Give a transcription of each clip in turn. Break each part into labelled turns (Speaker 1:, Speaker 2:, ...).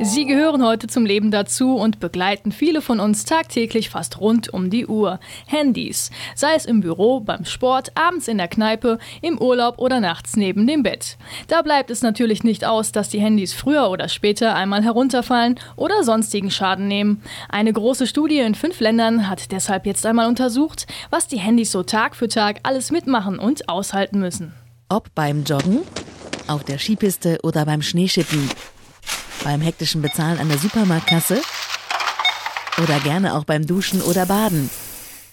Speaker 1: Sie gehören heute zum Leben dazu und begleiten viele von uns tagtäglich fast rund um die Uhr. Handys. Sei es im Büro, beim Sport, abends in der Kneipe, im Urlaub oder nachts neben dem Bett. Da bleibt es natürlich nicht aus, dass die Handys früher oder später einmal herunterfallen oder sonstigen Schaden nehmen. Eine große Studie in fünf Ländern hat deshalb jetzt einmal untersucht, was die Handys so Tag für Tag alles mitmachen und aushalten müssen.
Speaker 2: Ob beim Joggen, auf der Skipiste oder beim Schneeschippen beim hektischen Bezahlen an der Supermarktkasse oder gerne auch beim Duschen oder Baden.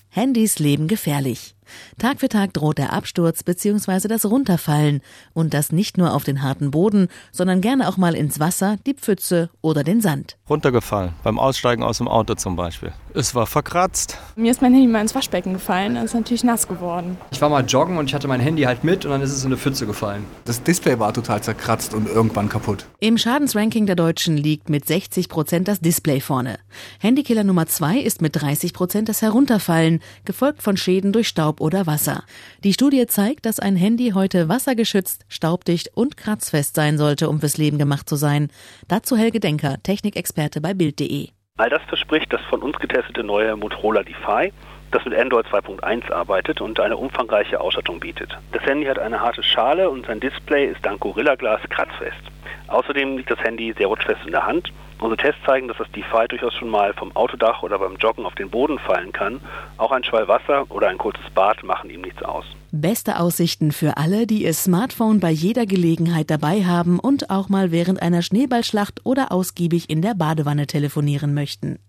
Speaker 2: Handys leben gefährlich. Tag für Tag droht der Absturz bzw. das Runterfallen und das nicht nur auf den harten Boden, sondern gerne auch mal ins Wasser, die Pfütze oder den Sand.
Speaker 3: Runtergefallen, beim Aussteigen aus dem Auto zum Beispiel. Es war verkratzt.
Speaker 4: Mir ist mein Handy mal ins Waschbecken gefallen, das ist natürlich nass geworden.
Speaker 5: Ich war mal joggen und ich hatte mein Handy halt mit und dann ist es in eine Pfütze gefallen.
Speaker 6: Das Display war total zerkratzt und irgendwann kaputt.
Speaker 2: Im Schadensranking der Deutschen liegt mit 60 Prozent das Display vorne. Handykiller Nummer zwei ist mit 30 Prozent das Herunterfallen, gefolgt von Schäden durch Staub oder Wasser. Die Studie zeigt, dass ein Handy heute wassergeschützt, staubdicht und kratzfest sein sollte, um fürs Leben gemacht zu sein. Dazu Helge Denker, Technikexperte bei Bild.de.
Speaker 7: All das verspricht das von uns getestete neue Motorola Defy, das mit Android 2.1 arbeitet und eine umfangreiche Ausstattung bietet. Das Handy hat eine harte Schale und sein Display ist dank Gorilla Glas kratzfest. Außerdem liegt das Handy sehr rutschfest in der Hand. Unsere Tests zeigen, dass das Defy durchaus schon mal vom Autodach oder beim Joggen auf den Boden fallen kann. Auch ein Schwall Wasser oder ein kurzes Bad machen ihm nichts aus.
Speaker 2: Beste Aussichten für alle, die ihr Smartphone bei jeder Gelegenheit dabei haben und auch mal während einer Schneeballschlacht oder ausgiebig in der Badewanne telefonieren möchten.